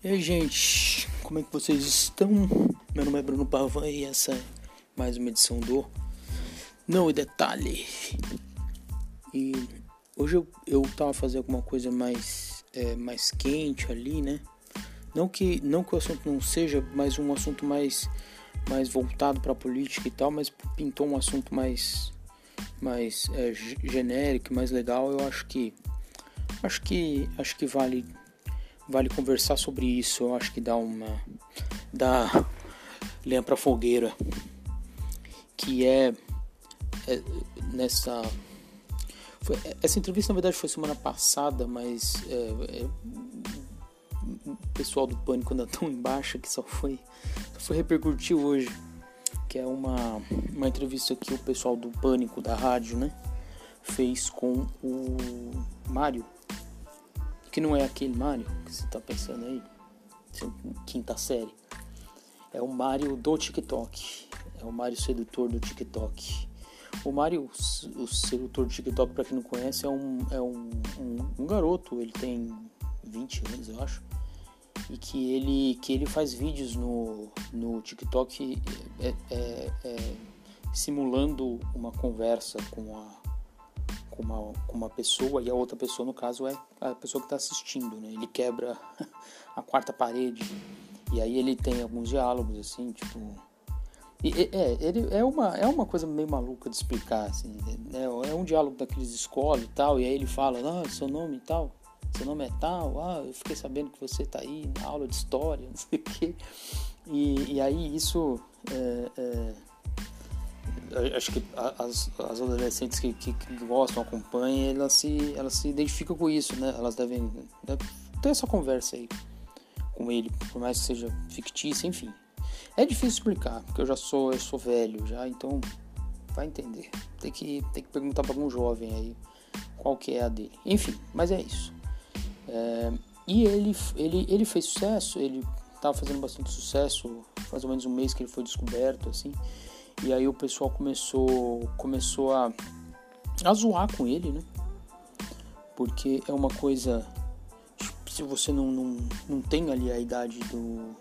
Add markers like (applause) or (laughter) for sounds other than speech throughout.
E aí, gente, como é que vocês estão? Meu nome é Bruno Pavan e essa é mais uma edição do Não e Detalhe. E hoje eu, eu tava fazendo alguma coisa mais, é, mais quente ali, né? Não que, não que o assunto não seja, mas um assunto mais, mais voltado para política e tal, mas pintou um assunto mais, mais é, genérico, mais legal. Eu acho que acho que acho que vale vale conversar sobre isso. Eu acho que dá uma dá lenha para fogueira, que é, é nessa foi, essa entrevista na verdade foi semana passada, mas é, é, o pessoal do pânico anda tão embaixo que só foi só foi repercutir hoje, que é uma uma entrevista que o pessoal do pânico da rádio, né, fez com o Mário que não é aquele Mario que você tá pensando aí, quinta série. É o Mario do TikTok. É o Mario sedutor do TikTok. O Mario, o sedutor do TikTok, para quem não conhece, é, um, é um, um, um, garoto. Ele tem 20 anos, eu acho. E que ele, que ele faz vídeos no, no TikTok é, é, é simulando uma conversa com a com uma, com uma pessoa e a outra pessoa, no caso, é a pessoa que está assistindo, né? Ele quebra (laughs) a quarta parede e aí ele tem alguns diálogos, assim, tipo... E, é, ele é uma, é uma coisa meio maluca de explicar, assim, né? é um diálogo daqueles escola e tal, e aí ele fala, ah, seu nome e tal, seu nome é tal, ah, eu fiquei sabendo que você está aí na aula de história, (laughs) não sei o quê. E, e aí isso é, é, acho que as, as adolescentes que, que, que, gostam, acompanham, elas se, elas se identificam com isso, né? Elas devem, devem ter essa conversa aí com ele, por mais que seja fictícia, enfim. É difícil explicar, porque eu já sou, eu sou velho já, então vai entender. Tem que, tem que perguntar para algum jovem aí qual que é a dele. Enfim, mas é isso. É, e ele, ele, ele fez sucesso, ele estava fazendo bastante sucesso, faz ou menos um mês que ele foi descoberto, assim. E aí o pessoal começou, começou a, a zoar com ele, né? Porque é uma coisa. Se você não, não, não tem ali a idade do,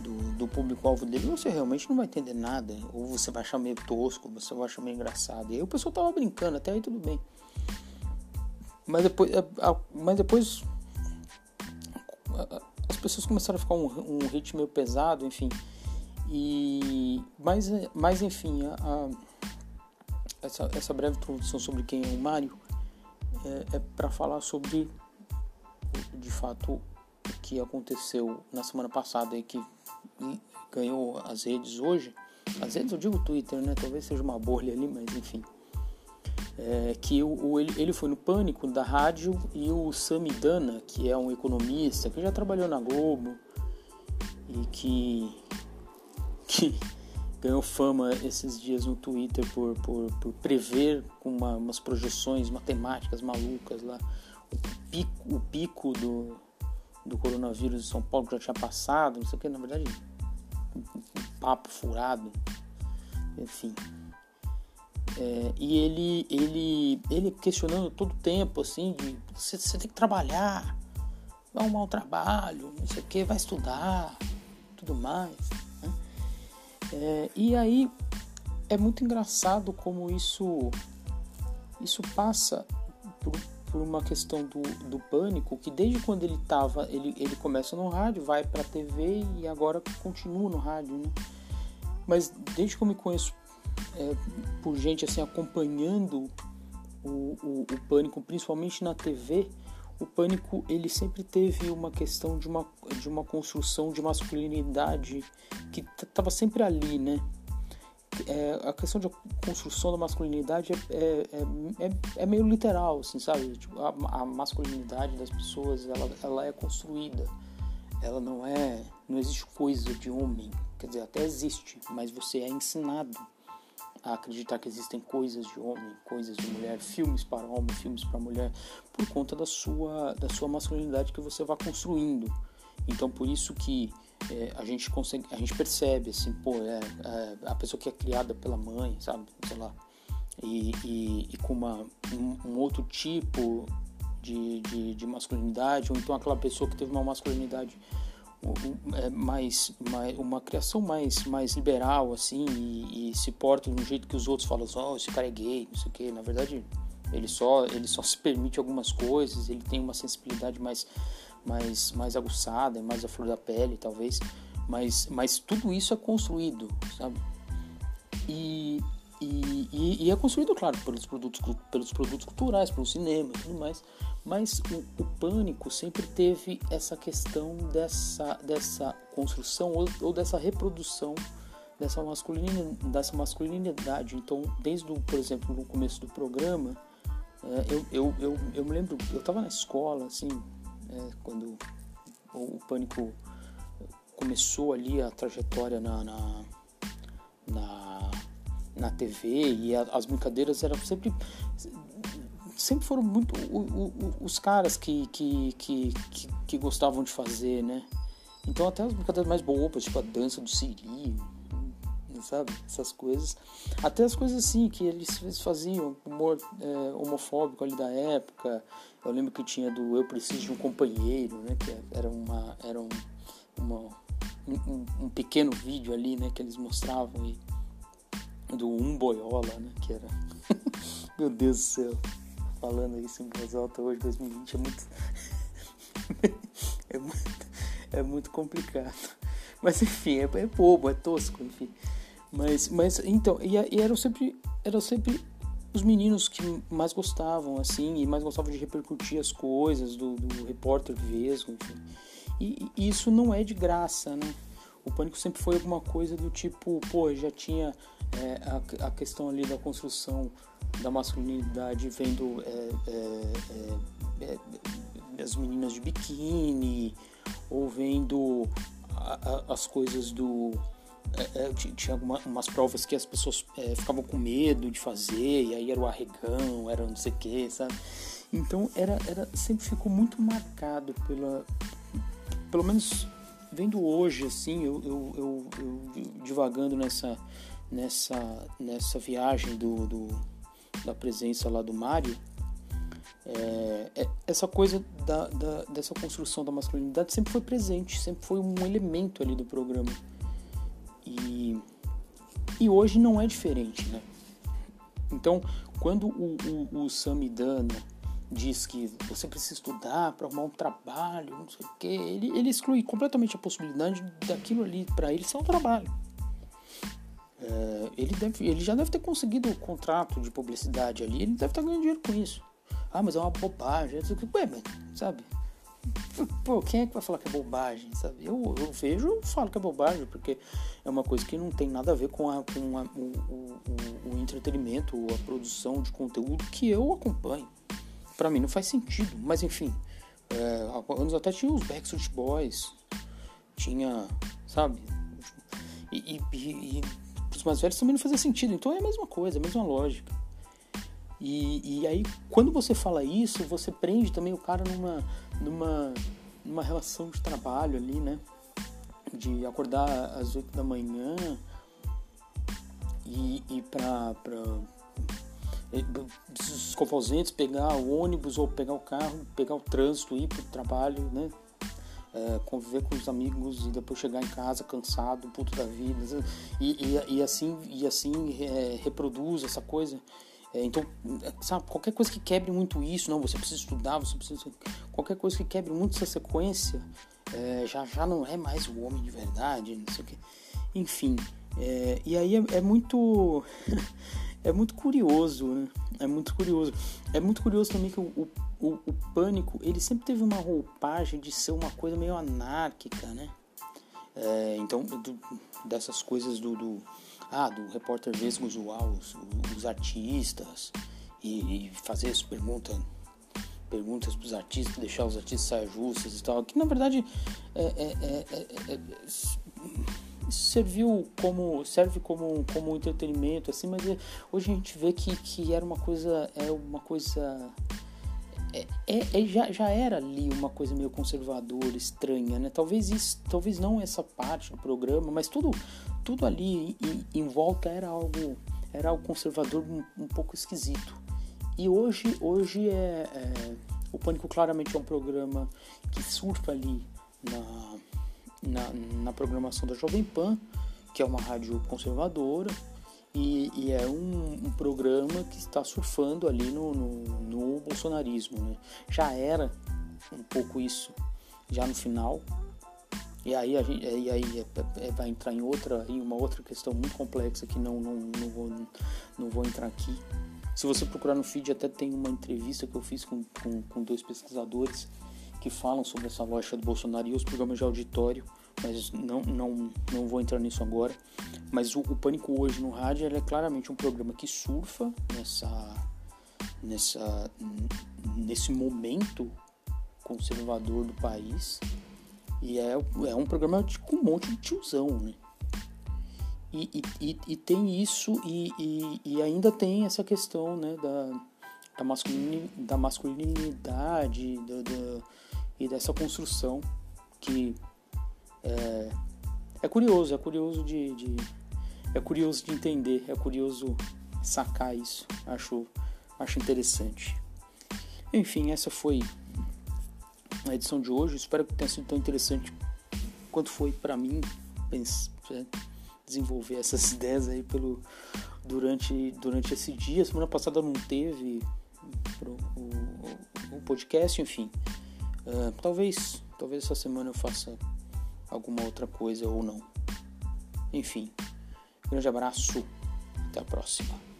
do, do público-alvo dele, você realmente não vai entender nada. Ou você vai achar meio tosco, você vai achar meio engraçado. E aí o pessoal tava brincando, até aí tudo bem. Mas depois, mas depois as pessoas começaram a ficar um, um ritmo meio pesado, enfim. E, mas, mas enfim, a, a, essa, essa breve introdução sobre quem é o Mário é, é para falar sobre, de fato, o que aconteceu na semana passada e que ganhou as redes hoje. As redes eu digo Twitter, né? Talvez seja uma bolha ali, mas enfim. É, que o, o, ele, ele foi no Pânico da rádio e o Samidana, que é um economista que já trabalhou na Globo e que que ganhou fama esses dias no Twitter por, por, por prever com uma, umas projeções matemáticas malucas lá o pico, o pico do, do coronavírus em São Paulo já tinha passado, não sei o que, na verdade, um, papo furado, enfim. É, e ele, ele, ele questionando todo o tempo, assim, de você, tem que trabalhar, vai um trabalho, não sei o que, vai estudar, tudo mais. É, e aí é muito engraçado como isso isso passa por, por uma questão do, do pânico que desde quando ele tava ele, ele começa no rádio vai para TV e agora continua no rádio né? mas desde que eu me conheço é, por gente assim acompanhando o, o, o pânico principalmente na TV o pânico ele sempre teve uma questão de uma, de uma construção de masculinidade que estava sempre ali, né? É, a questão de construção da masculinidade é, é, é, é meio literal, assim, sabe? Tipo, a, a, masculinidade das pessoas ela, ela é construída, ela não é, não existe coisa de homem, quer dizer, até existe, mas você é ensinado a acreditar que existem coisas de homem, coisas de mulher, filmes para homem, filmes para mulher, por conta da sua, da sua masculinidade que você vai construindo. Então, por isso que é, a gente consegue, a gente percebe assim, pô, é, é, a pessoa que é criada pela mãe, sabe, sei lá, e, e, e com uma, um, um, outro tipo de, de, de masculinidade, ou então aquela pessoa que teve uma masculinidade mais, mais, uma criação mais, mais liberal, assim, e, e, se porta de um jeito que os outros falam assim, oh, esse cara é gay, não sei o quê. Na verdade, ele só, ele só se permite algumas coisas, ele tem uma sensibilidade mais, mais, mais aguçada, mais a flor da pele, talvez. Mas, mas tudo isso é construído, sabe? E, e, e, e, é construído, claro, pelos produtos, pelos produtos culturais, pelo cinema e tudo mais. Mas o, o, pânico sempre teve essa questão dessa, dessa construção ou, ou dessa reprodução dessa masculinidade, dessa masculinidade. Então, desde, o, por exemplo, no começo do programa, é, eu, eu, eu, eu me lembro, eu estava na escola, assim, é, quando o, o, pânico começou ali a trajetória na, na, na, na TV e a, as brincadeiras eram sempre sempre foram muito o, o, os caras que, que, que, que, que gostavam de fazer, né? Então até as brincadeiras mais bobas, tipo a dança do Siri, sabe? Essas coisas. Até as coisas assim que eles, faziam, humor é, homofóbico ali da época. Eu lembro que tinha do Eu Preciso de um Companheiro, né? Que era uma. Era um, uma, um, um pequeno vídeo ali, né? Que eles mostravam e do Um Boiola, né? Que era. (laughs) Meu Deus do céu falando isso em voz alta hoje, 2020, é muito. (laughs) é muito, é muito complicado. Mas enfim, é, é, bobo, é tosco, enfim. Mas, mas então, e, e eram sempre, eram sempre os meninos que mais gostavam, assim, e mais gostavam de repercutir as coisas, do, do repórter vesgo, enfim. E, e, isso não é de graça, né? O pânico sempre foi alguma coisa do tipo, pô, já tinha é, a, a questão ali da construção da masculinidade vendo é, é, é, é, as meninas de biquíni ou vendo a, a, as coisas do é, tinha algumas umas provas que as pessoas ficavam com medo de fazer e aí era o arregão era não sei o que sabe? Então era, era sempre ficou muito marcado pela pelo menos vendo hoje assim eu, eu, eu, eu divagando nessa nessa nessa viagem do, do da presença lá do Mário, é, é, essa coisa da, da, dessa construção da masculinidade sempre foi presente, sempre foi um elemento ali do programa. E, e hoje não é diferente, né? Então, quando o, o, o Samidana diz que você precisa estudar para arrumar um trabalho, não sei o quê, ele, ele exclui completamente a possibilidade daquilo ali para ele ser um trabalho. É, ele, deve, ele já deve ter conseguido o contrato de publicidade ali, ele deve estar ganhando dinheiro com isso. Ah, mas é uma bobagem. Ué, mas, sabe? Pô, quem é que vai falar que é bobagem, sabe? Eu, eu vejo e falo que é bobagem, porque é uma coisa que não tem nada a ver com, a, com a, o, o, o, entretenimento, a produção de conteúdo que eu acompanho. Para mim não faz sentido, mas enfim. É, anos até tinha os Backstreet Boys, tinha, sabe? E, e, e os mais velhos também não fazia sentido. Então é a mesma coisa, a mesma lógica. E, e aí, quando você fala isso, você prende também o cara numa, numa, numa relação de trabalho ali, né? De acordar às 8 da manhã e ir pra, pra escovar os dentes, pegar o ônibus ou pegar o carro, pegar o trânsito, ir pro trabalho, né? é, conviver com os amigos e depois chegar em casa cansado, puto da vida, e, e, e assim, e assim é, reproduz essa coisa. É, então, sabe, qualquer coisa que quebre muito isso, não, você precisa estudar, você precisa. Qualquer coisa que quebre muito essa sequência, é, já, já não é mais o homem de verdade, não sei o que. Enfim, é, e aí é, é muito. (laughs) é muito curioso, né? É muito curioso. É muito curioso também que o, o, o, Pânico, ele sempre teve uma roupagem de ser uma coisa meio anárquica, né? É, então, do, dessas coisas do, do, ah, do repórter vesgo zoar os, os artistas e, e fazer as perguntas perguntas para os artistas, deixar os artistas sair justos e tal, que na verdade é, é, é, é serviu como serve como como entretenimento assim mas é, hoje a gente vê que, que era uma coisa é uma coisa é, é, é, já, já era ali uma coisa meio conservadora estranha né? Talvez isso talvez não essa parte do programa mas tudo tudo ali em, em volta era algo era algo conservador um, um pouco esquisito. E hoje hoje é, é o pânico claramente é um programa que surfa ali na na, na programação da Jovem Pan, que é uma rádio conservadora, e, e é um, um, programa que está surfando ali no, no, no bolsonarismo. Né? Já era um pouco isso, já no final. E aí, a gente, e aí é, é, vai entrar em outra, em uma outra questão muito complexa que não, não, não, vou, não vou entrar aqui. Se você procurar no feed, até tem uma entrevista que eu fiz com, com, com dois pesquisadores que falam sobre essa lógica do Bolsonaro e os programas de auditório, mas não, não, não vou entrar nisso agora. Mas o, o Pânico hoje no rádio é claramente um programa que surfa nessa, nessa, nesse momento conservador do país e é, é um programa com um monte de tiozão, né? E, e, e, tem isso e, e, e, ainda tem essa questão né, da, da masculinidade da, da, e dessa construção que é, é curioso, é curioso de, de, é curioso de entender, é curioso sacar isso, acho, acho interessante. Enfim, essa foi a edição de hoje, espero que tenha sido tão interessante quanto foi para mim pensar, desenvolver essas (laughs) ideias aí pelo durante durante esse dia. Semana passada não teve o, o, o podcast, enfim. Uh, talvez talvez essa semana eu faça alguma outra coisa ou não. Enfim, grande abraço, até a próxima.